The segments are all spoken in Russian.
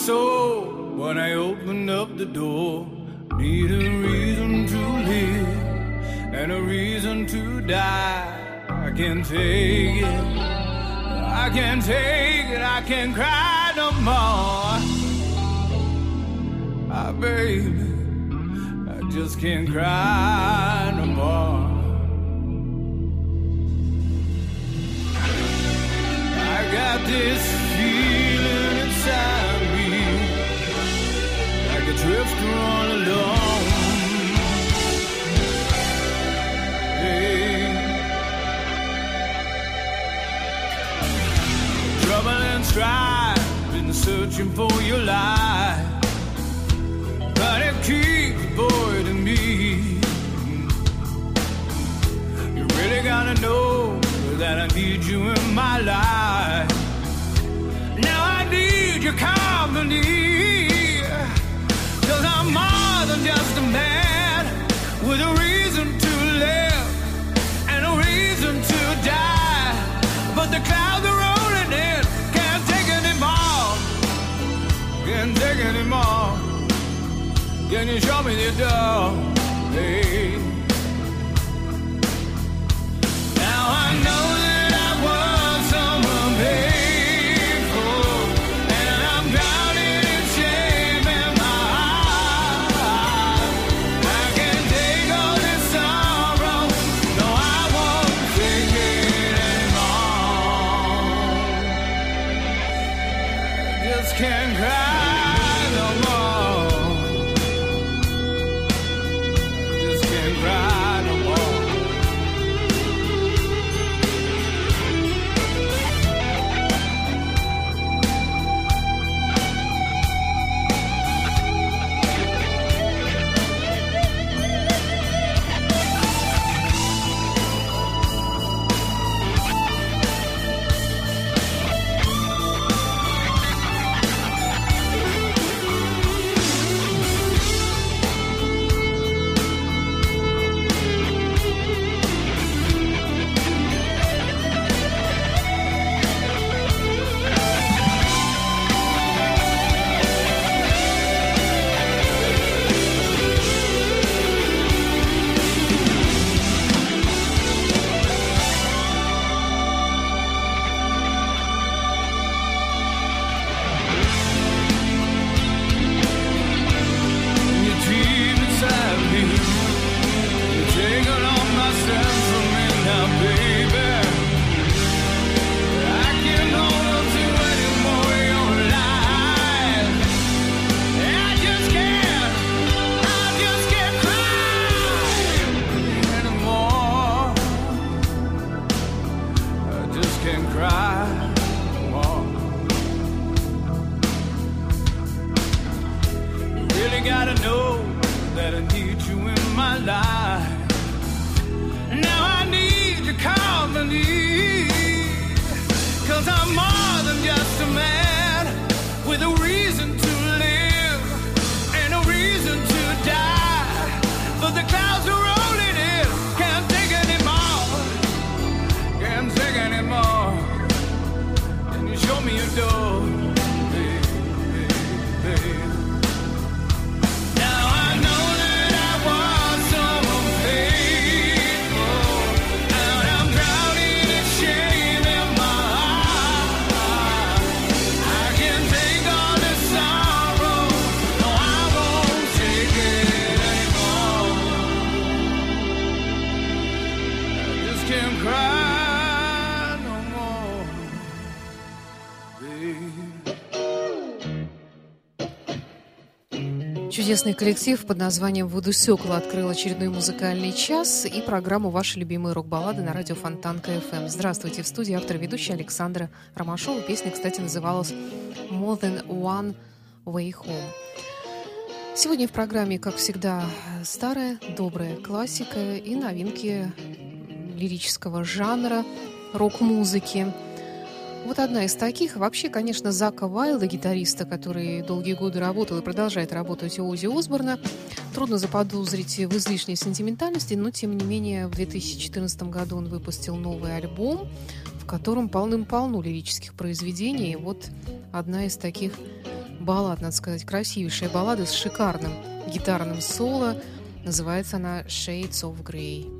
Soul when I opened up the door. Need a reason to live and a reason to die. I can't take it. I can't take it. I can't cry no more. Ah, baby, I just can't cry no more. I got this searching for your life, but it keeps me. You really gotta know that I need you in my life. Now I need your company. Just a man with a reason to live and a reason to die. But the clouds are rolling in, can't take anymore. Can't take anymore. Can you show me the door? Hey. Чудесный коллектив под названием «Вуду Сёкла» открыл очередной музыкальный час и программу «Ваши любимые рок-баллады» на радио Фонтанка FM. Здравствуйте, в студии автор ведущая Александра Ромашова. Песня, кстати, называлась «More Than One Way Home». Сегодня в программе, как всегда, старая, добрая классика и новинки лирического жанра, рок-музыки – вот одна из таких. Вообще, конечно, Зака Вайлда, гитариста, который долгие годы работал и продолжает работать у Ози Осборна, трудно заподозрить в излишней сентиментальности, но, тем не менее, в 2014 году он выпустил новый альбом, в котором полным-полно лирических произведений. И вот одна из таких баллад, надо сказать, красивейшая баллада с шикарным гитарным соло. Называется она «Shades of Grey».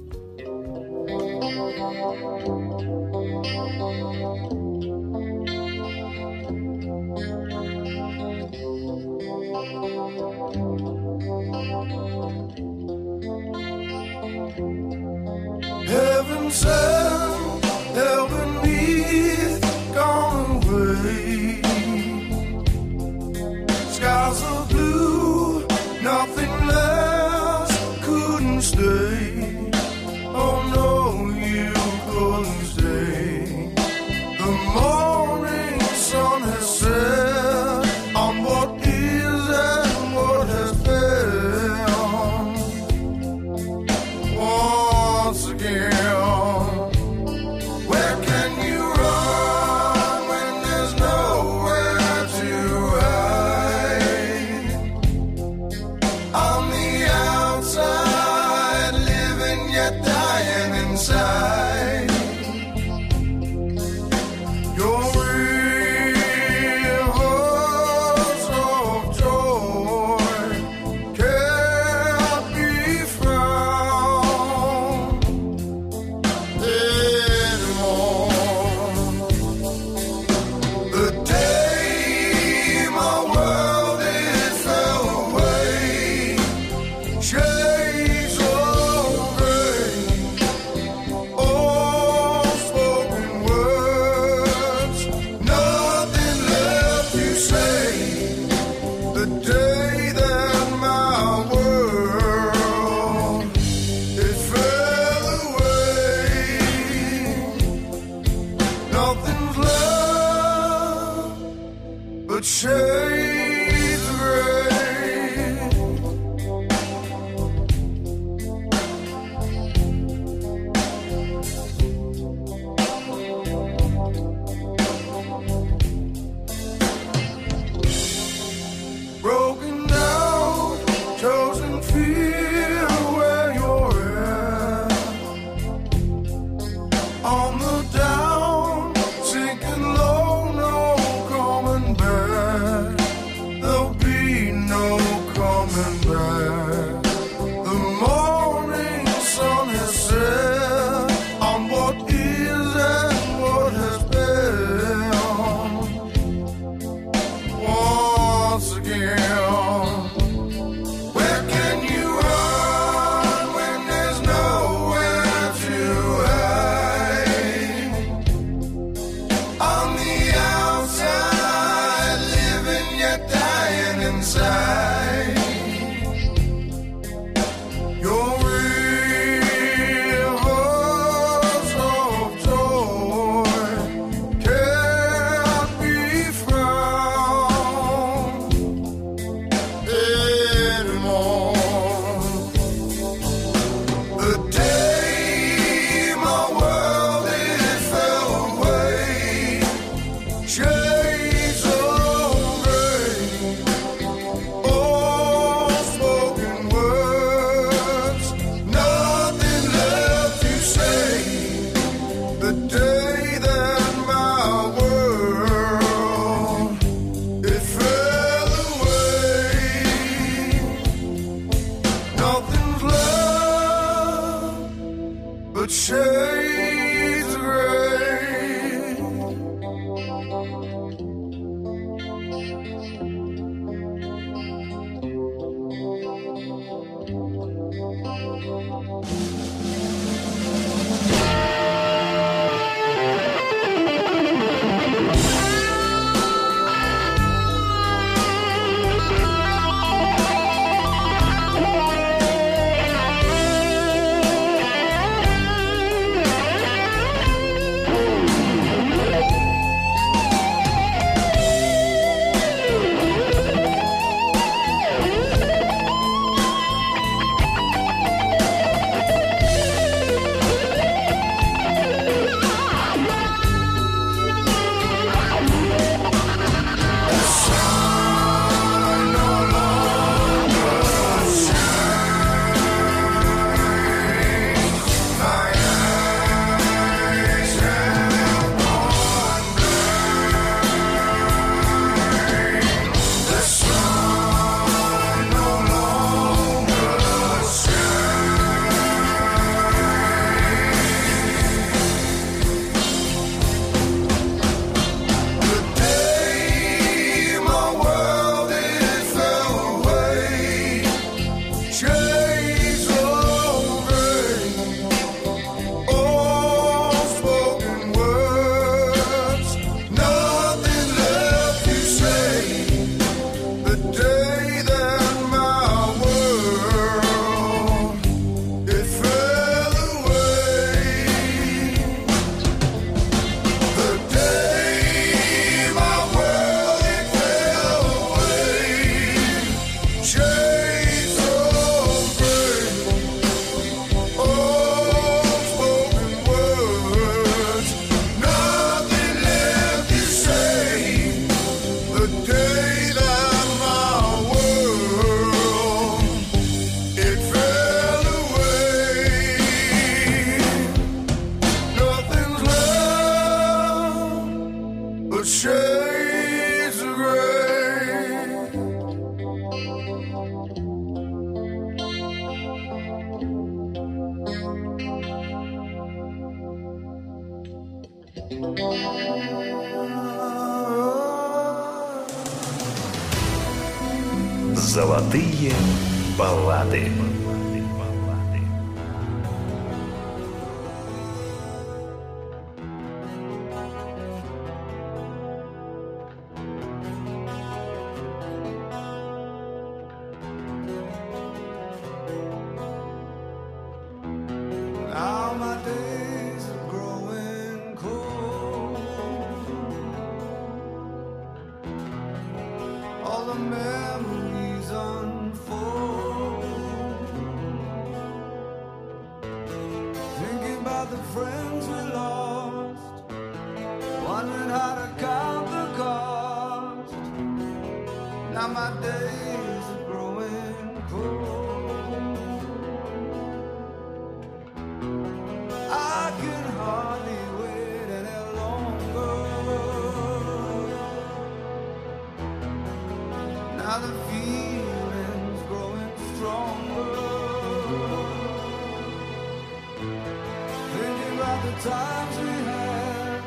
times we had.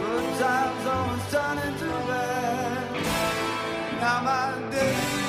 Good times always turn into bad. Now my days.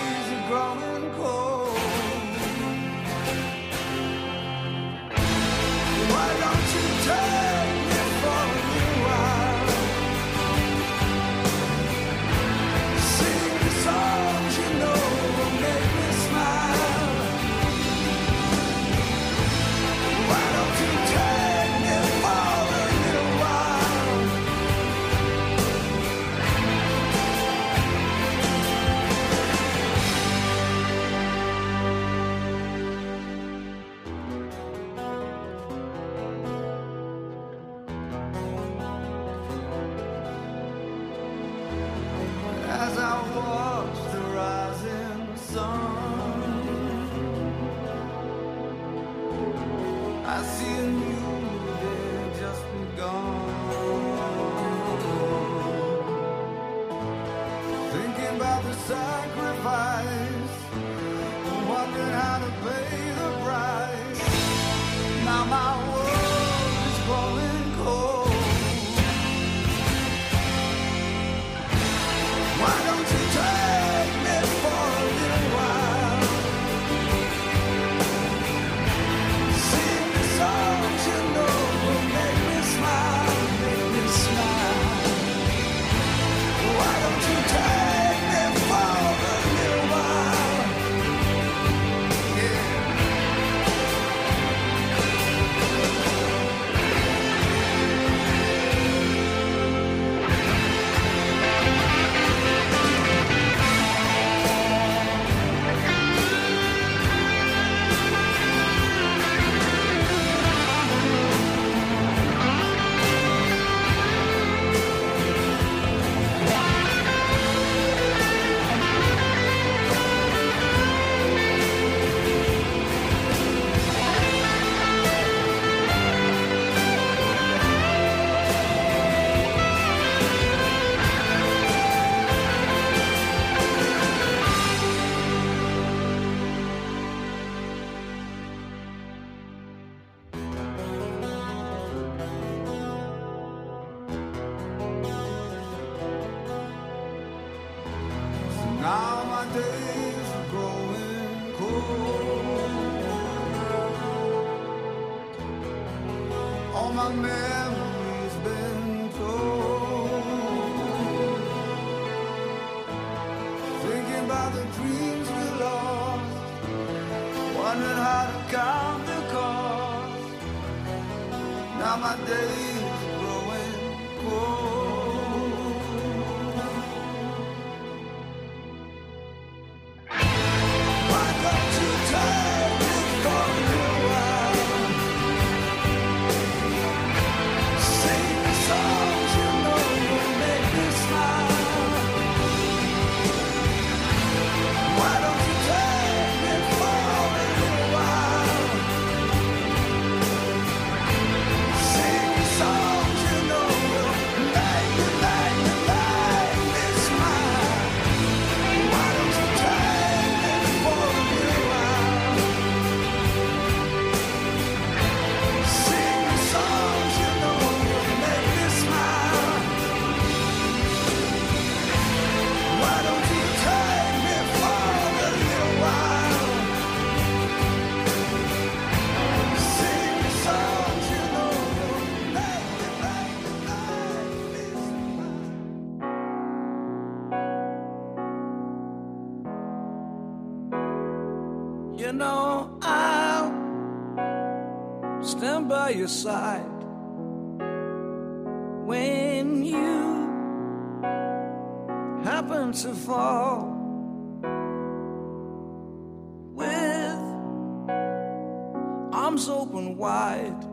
Wide.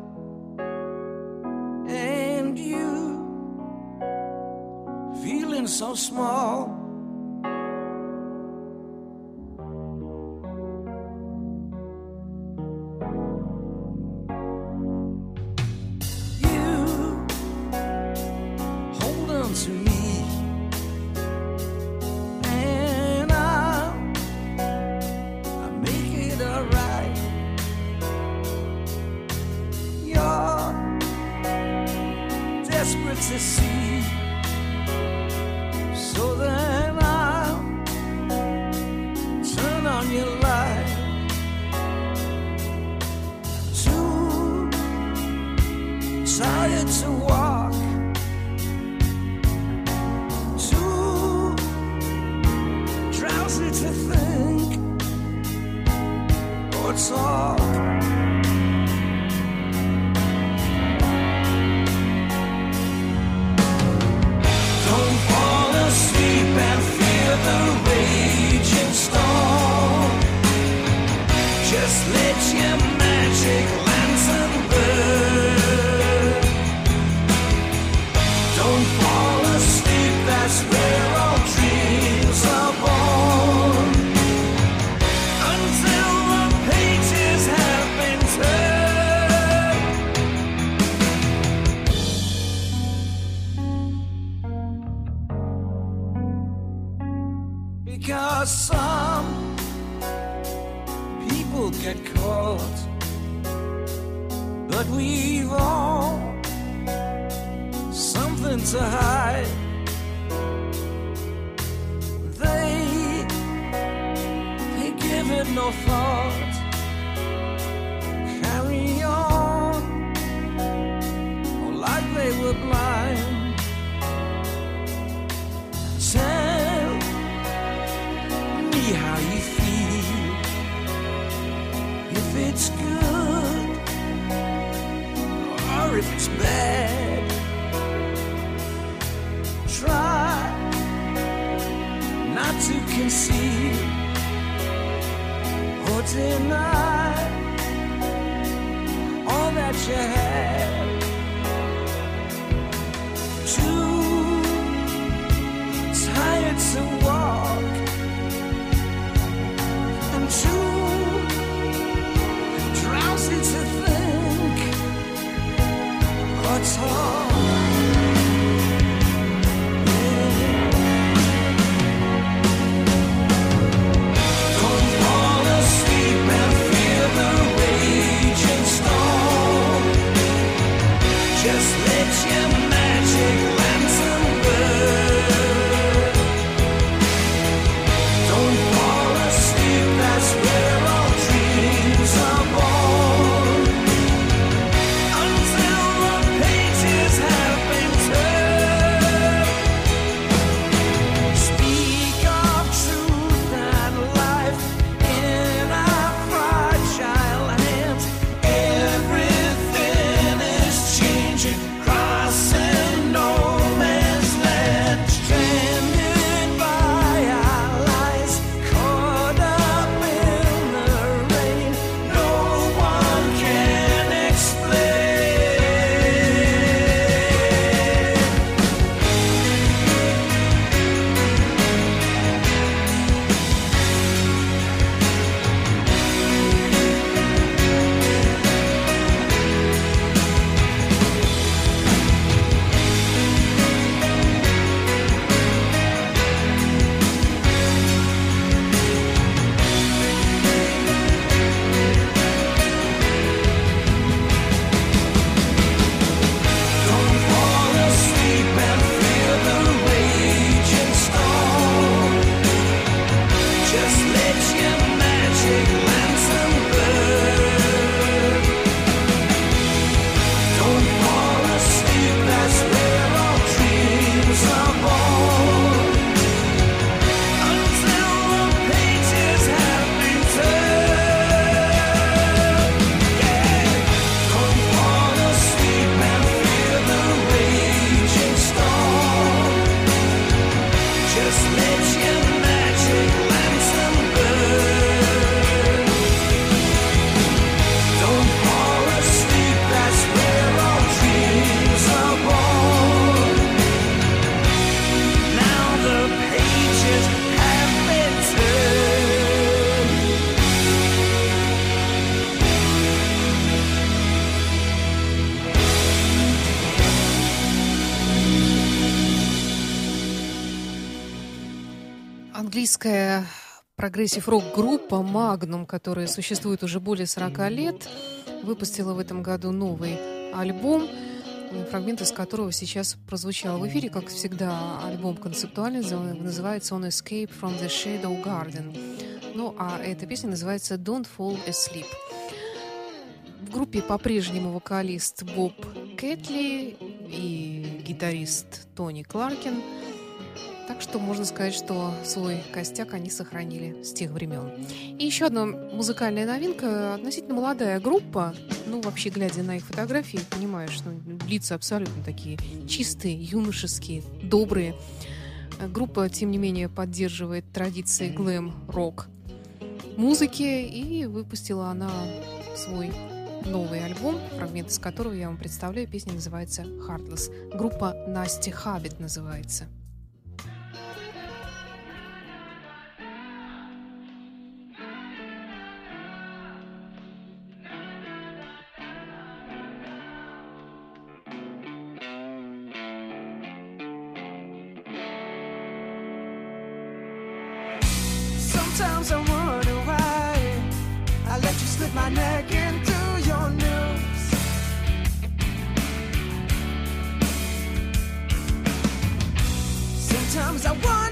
And you feeling so small what's up. Oh. Прогрессив-рок-группа Magnum, которая существует уже более 40 лет, выпустила в этом году новый альбом, фрагмент из которого сейчас прозвучал в эфире. Как всегда, альбом концептуальный, называется он «Escape from the Shadow Garden». Ну, а эта песня называется «Don't Fall Asleep». В группе по-прежнему вокалист Боб Кэтли и гитарист Тони Кларкин – так что можно сказать, что свой костяк они сохранили с тех времен. И еще одна музыкальная новинка. Относительно молодая группа. Ну, вообще, глядя на их фотографии, понимаешь, ну, лица абсолютно такие чистые, юношеские, добрые. Группа, тем не менее, поддерживает традиции глэм-рок музыки и выпустила она свой новый альбом, фрагмент из которого я вам представляю. Песня называется «Heartless». Группа «Настя Хабит» называется. slip my neck into your noose. Sometimes I want.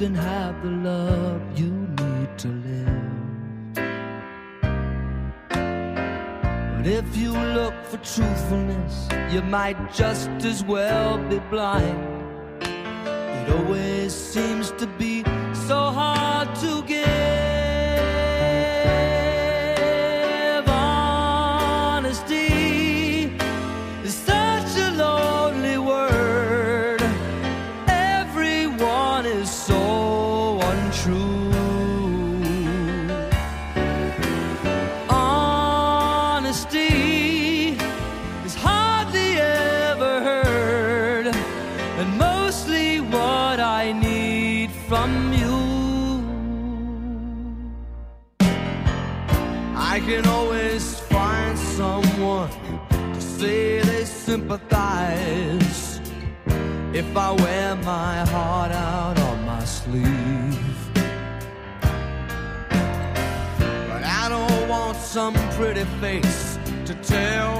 Can have the love you need to live. But if you look for truthfulness, you might just as well be blind. It always seems to be so hard to give. Honesty is such a lonely word, everyone is so true. face to tell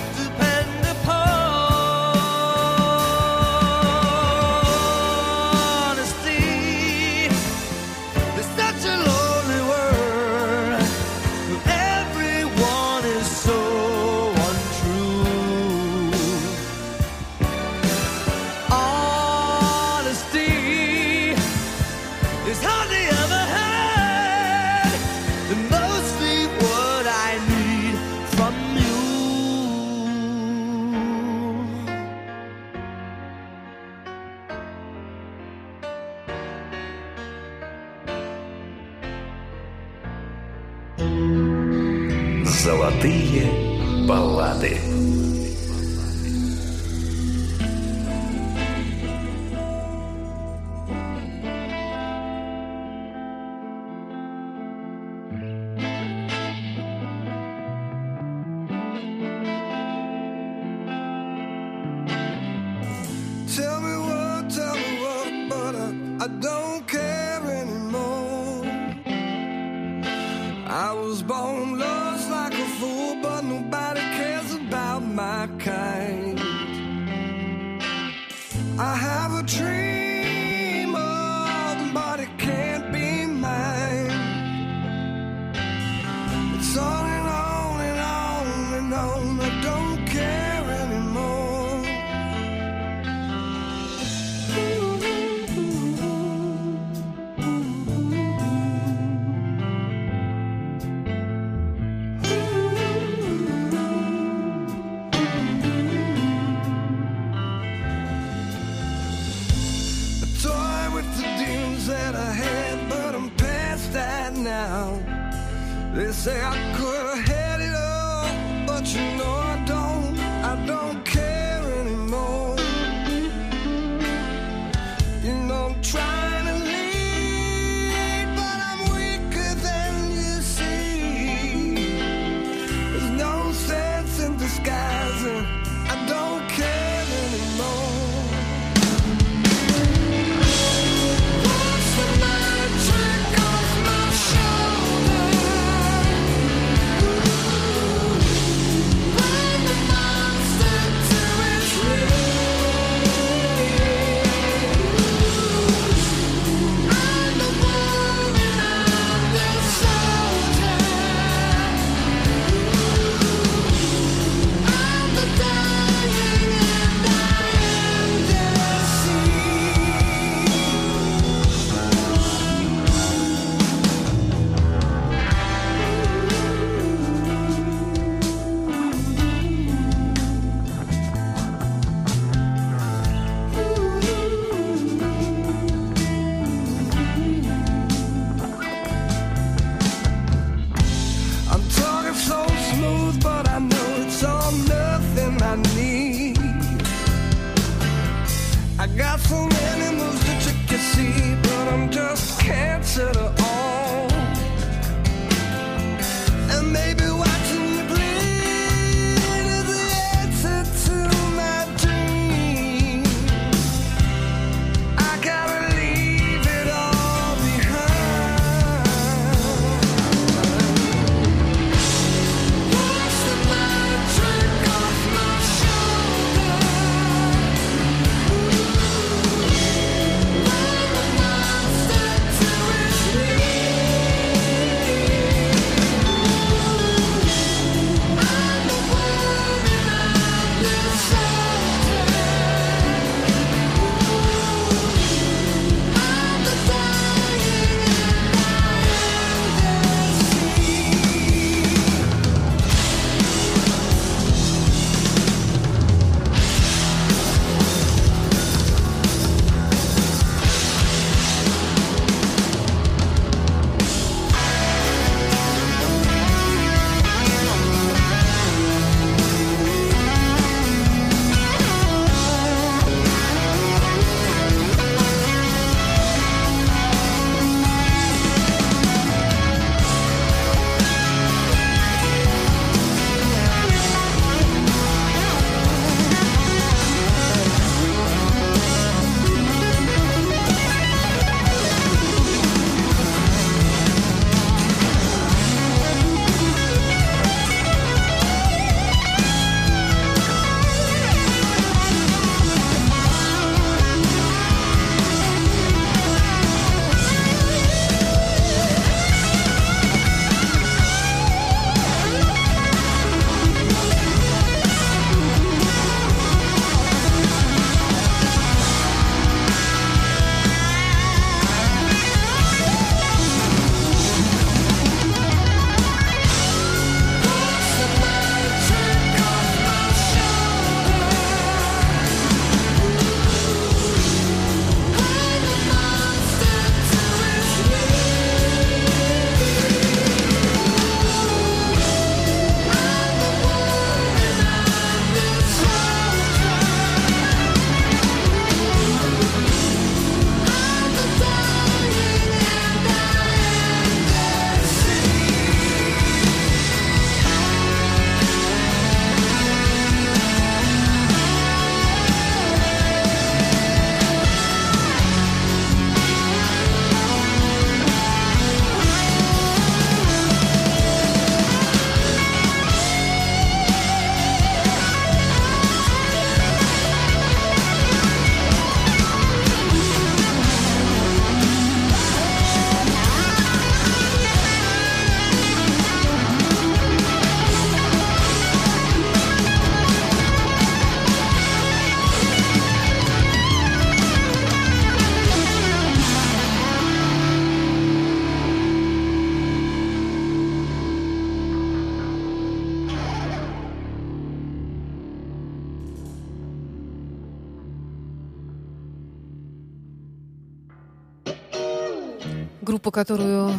Которую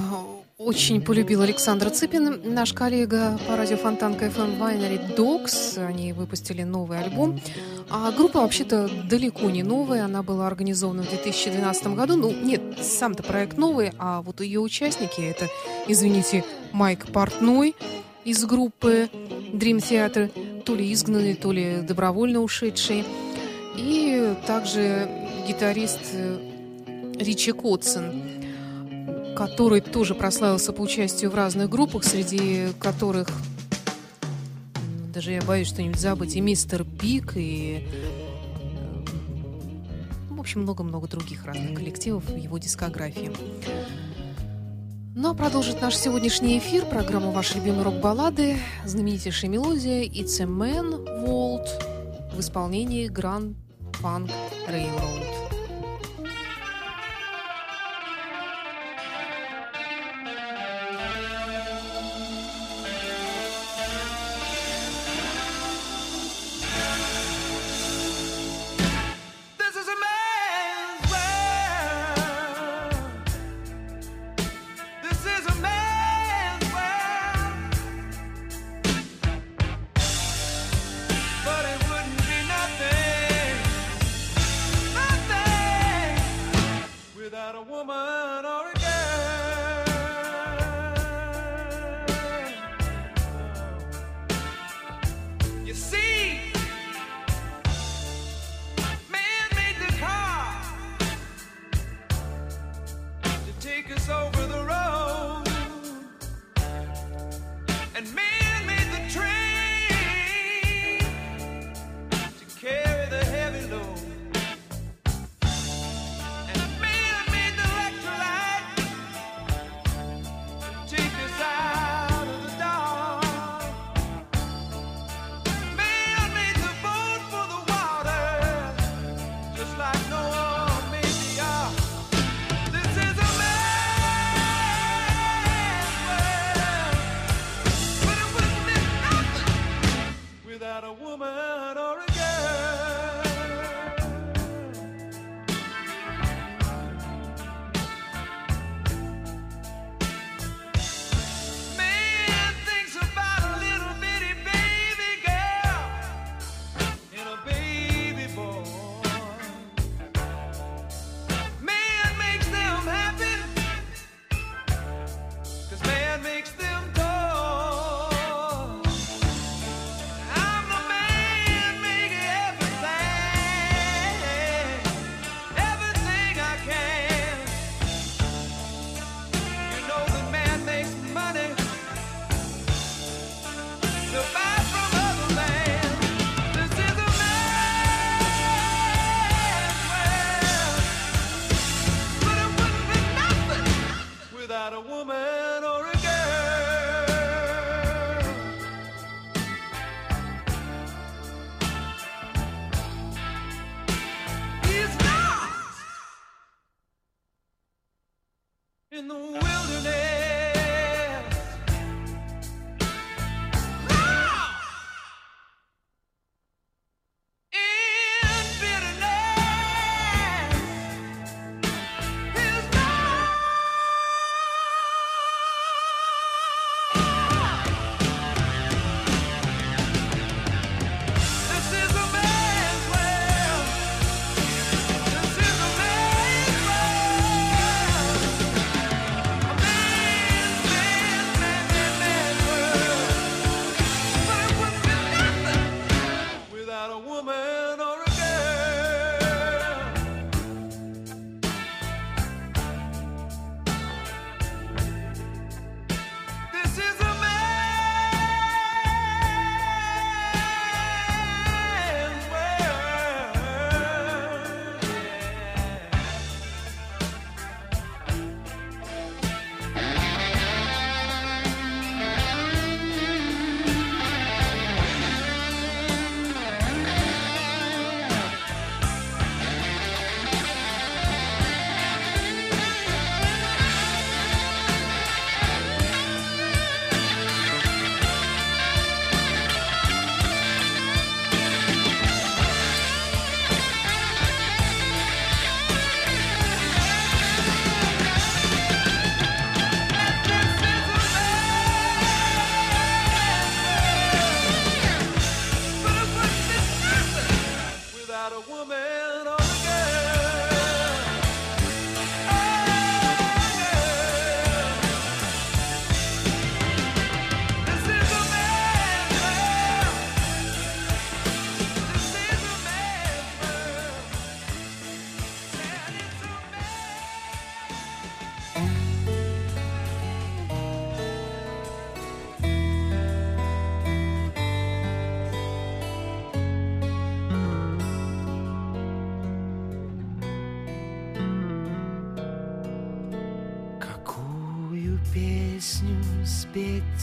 очень полюбил Александр Цыпин, наш коллега по радио Фонтанка FM Winery Dogs. Они выпустили новый альбом. А группа вообще-то далеко не новая. Она была организована в 2012 году. Ну, нет, сам-то проект новый, а вот ее участники, это, извините, Майк Портной из группы Dream Theater, то ли изгнанный, то ли добровольно ушедший. И также гитарист Ричи Котсон который тоже прославился по участию в разных группах, среди которых даже я боюсь что-нибудь забыть, и Мистер Биг, и в общем, много-много других разных коллективов в его дискографии. Ну а продолжит наш сегодняшний эфир программу «Ваши любимые рок-баллады» знаменитейшая мелодия «It's a Man World» в исполнении Grand Funk Railroad.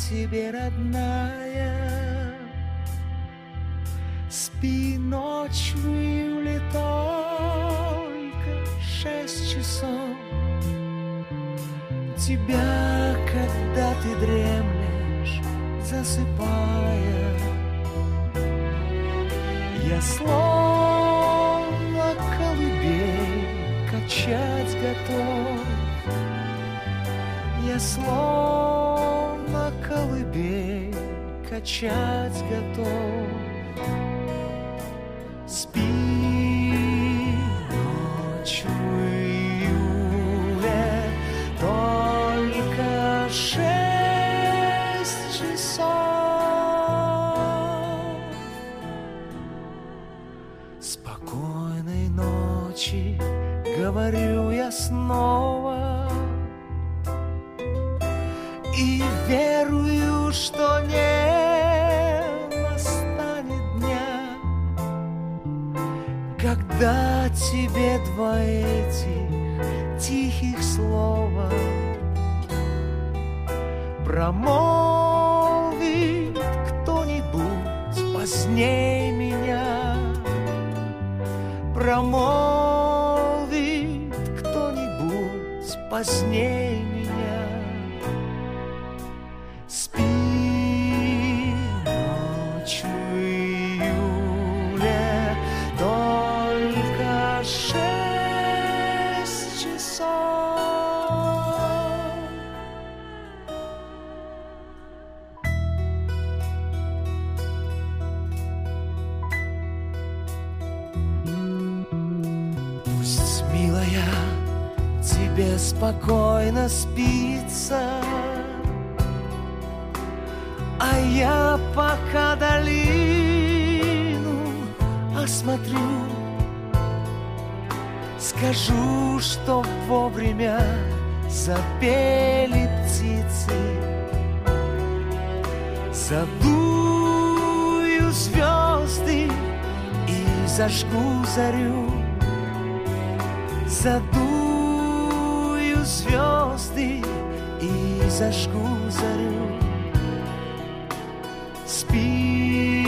Тебе, родная. Спи ночь в июле только шесть часов. Тебя, когда ты дремлешь, засыпая, Я словно колыбель качать готов. Я словно качать готов. Промолвит кто-нибудь поздней меня, промолвит кто-нибудь поздней Пусть, милая, тебе спокойно спится, а я пока долину осмотрю, скажу, что вовремя запели птицы, задую звезды и зажгу зарю, задую звезды и зажгу зарю. Спи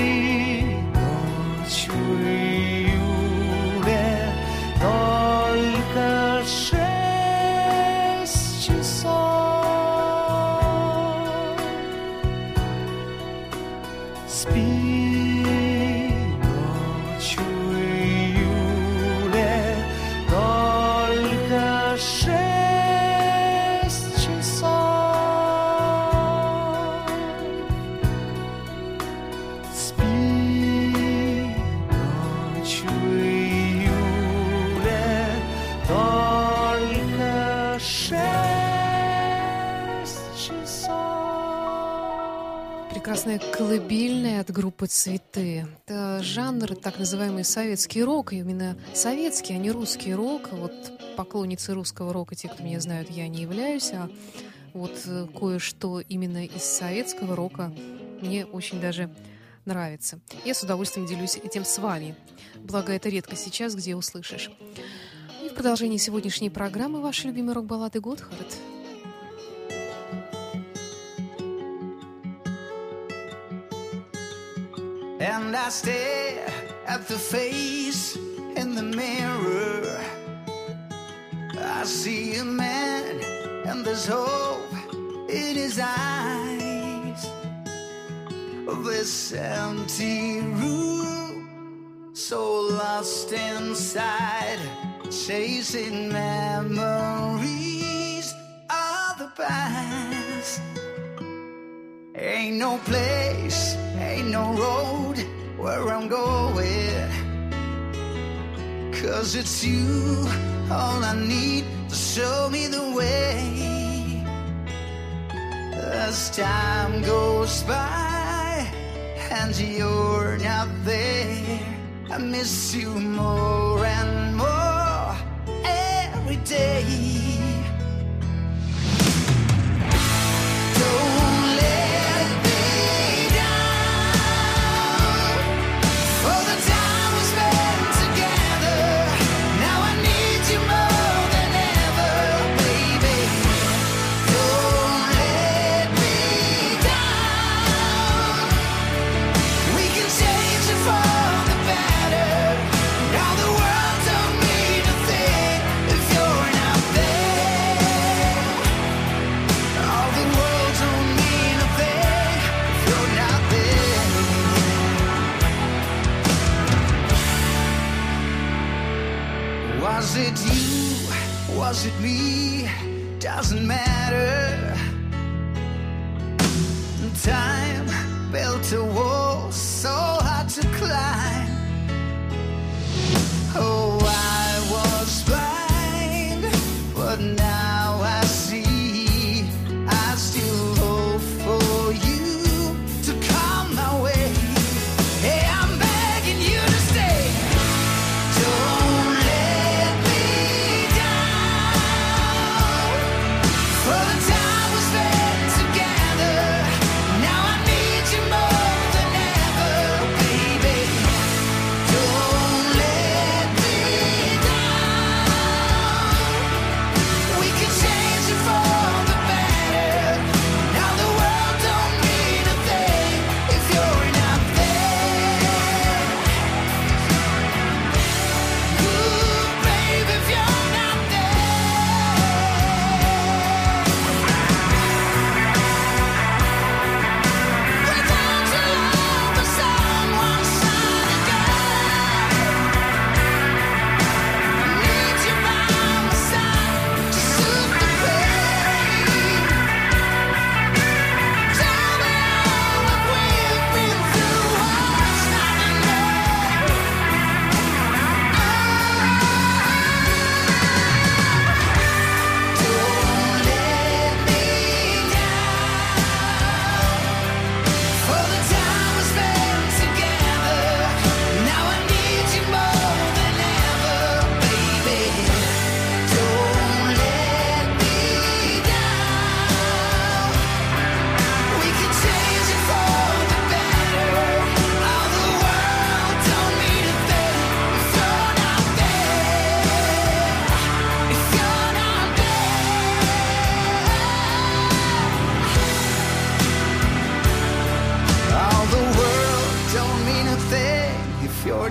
«Цветы». Это жанр, так называемый советский рок, именно советский, а не русский рок. Вот поклонницы русского рока, те, кто меня знают, я не являюсь, а вот э, кое-что именно из советского рока мне очень даже нравится. Я с удовольствием делюсь этим с вами. Благо, это редко сейчас, где услышишь. И в продолжении сегодняшней программы ваши любимые рок-баллады Готхард – And I stare at the face in the mirror. I see a man, and there's hope in his eyes. This empty room, so lost inside, chasing memories of the past. Ain't no place, ain't no road where I'm going. Cause it's you, all I need to show me the way. As time goes by and you're not there, I miss you more and more every day.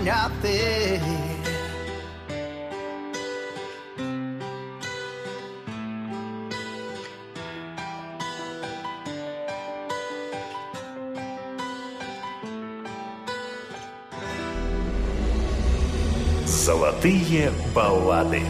поняти. Золотые баллады.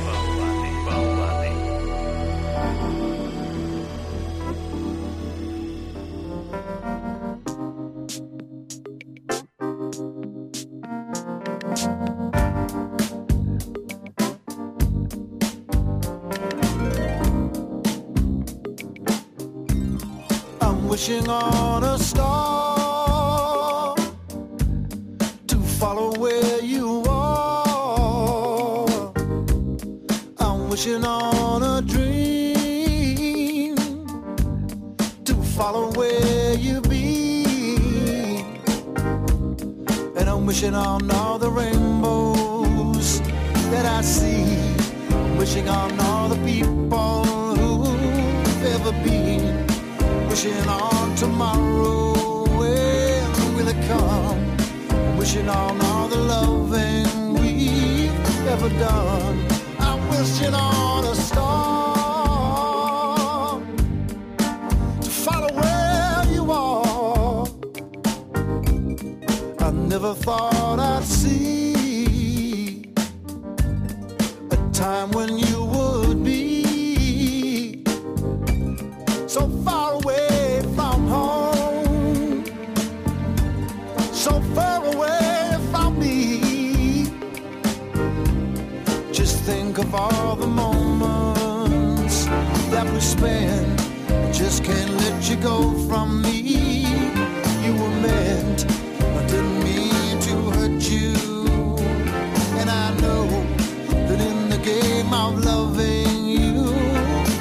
Just think of all the moments that we spent. I just can't let you go from me. You were meant, I didn't mean to hurt you. And I know that in the game of loving you,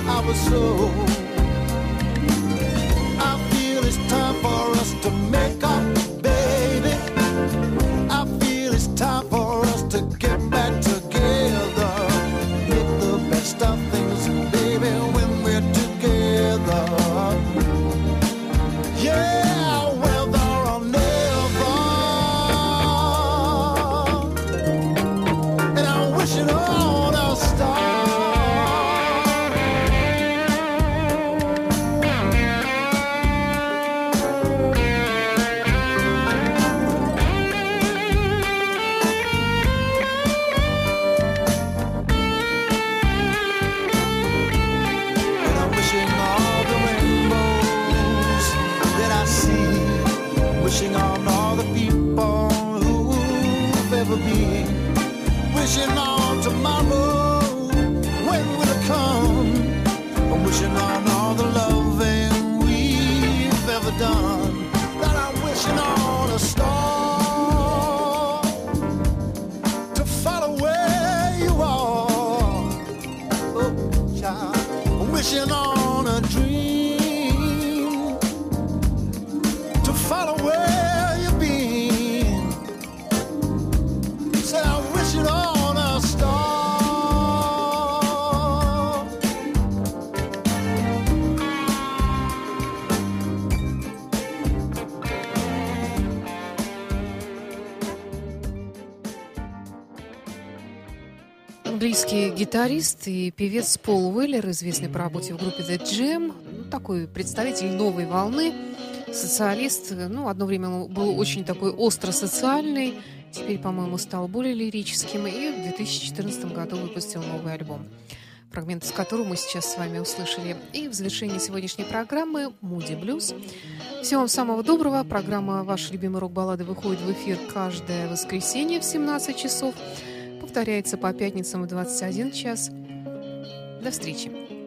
I was so. Английский гитарист и певец Пол Уэллер, известный по работе в группе The Jam, ну, такой представитель новой волны, социалист. Ну, одно время он был очень такой остро социальный, теперь, по-моему, стал более лирическим, и в 2014 году выпустил новый альбом фрагмент из которого мы сейчас с вами услышали. И в завершении сегодняшней программы «Муди Блюз». Всего вам самого доброго. Программа «Ваши любимые рок-баллады» выходит в эфир каждое воскресенье в 17 часов. Повторяется по пятницам в 21 час. До встречи.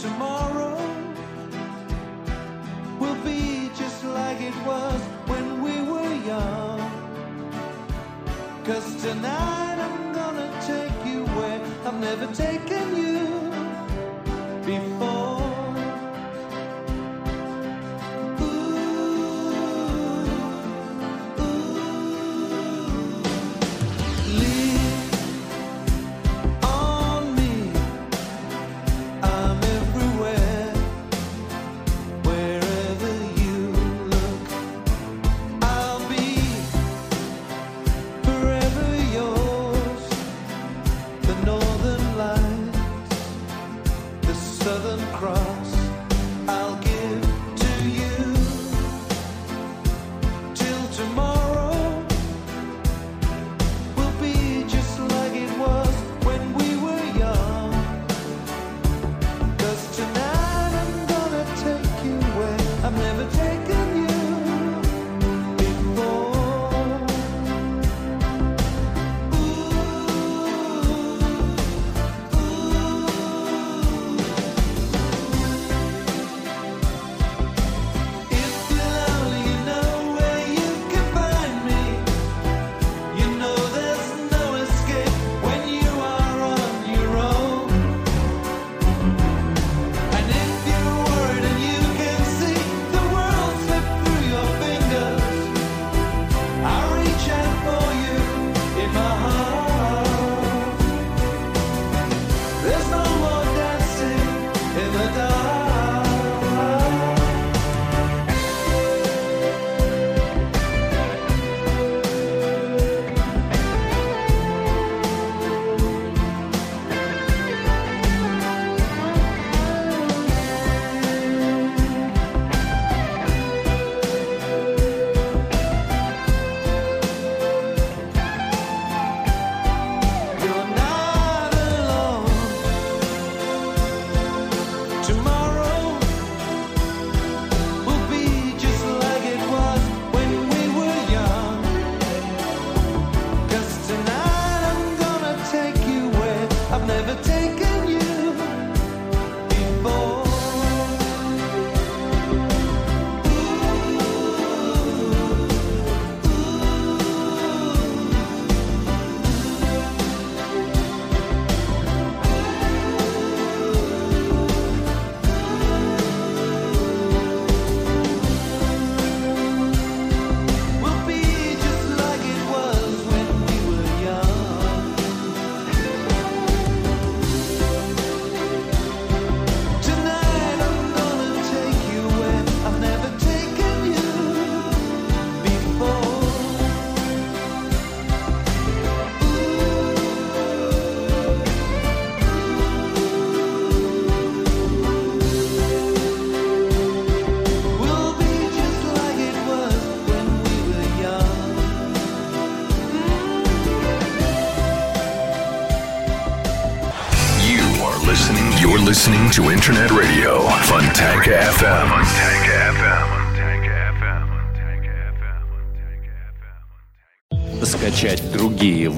tomorrow will be just like it was when we were young. Cause tonight I'm gonna take you where I've never taken you before.